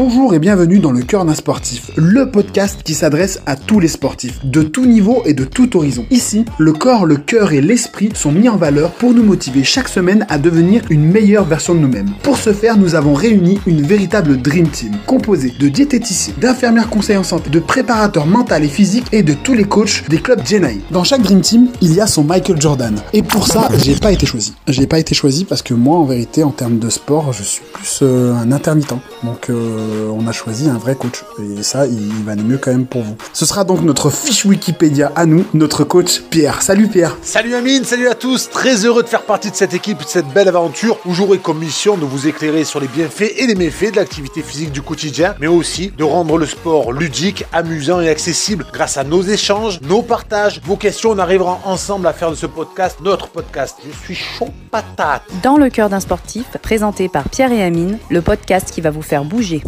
Bonjour et bienvenue dans le cœur d'un sportif, le podcast qui s'adresse à tous les sportifs, de tout niveau et de tout horizon. Ici, le corps, le cœur et l'esprit sont mis en valeur pour nous motiver chaque semaine à devenir une meilleure version de nous-mêmes. Pour ce faire, nous avons réuni une véritable Dream Team, composée de diététiciens, d'infirmières conseillers en santé, de préparateurs mentaux et physiques et de tous les coachs des clubs Genai. Dans chaque Dream Team, il y a son Michael Jordan. Et pour ça, j'ai pas été choisi. J'ai pas été choisi parce que moi, en vérité, en termes de sport, je suis plus euh, un intermittent. Donc, euh, on a choisi un vrai coach. Et ça, il, il va mieux quand même pour vous. Ce sera donc notre fiche Wikipédia à nous, notre coach Pierre. Salut Pierre. Salut Amine, salut à tous, très heureux de faire partie de cette équipe, de cette belle aventure où j'aurai comme mission de vous éclairer sur les bienfaits et les méfaits de l'activité physique du quotidien, mais aussi de rendre le sport ludique, amusant et accessible grâce à nos échanges, nos partages, vos questions. On arrivera ensemble à faire de ce podcast notre podcast. Je suis chaud patate. Dans le cœur d'un sportif, présenté par Pierre et Amine, le podcast qui va vous faire bouger.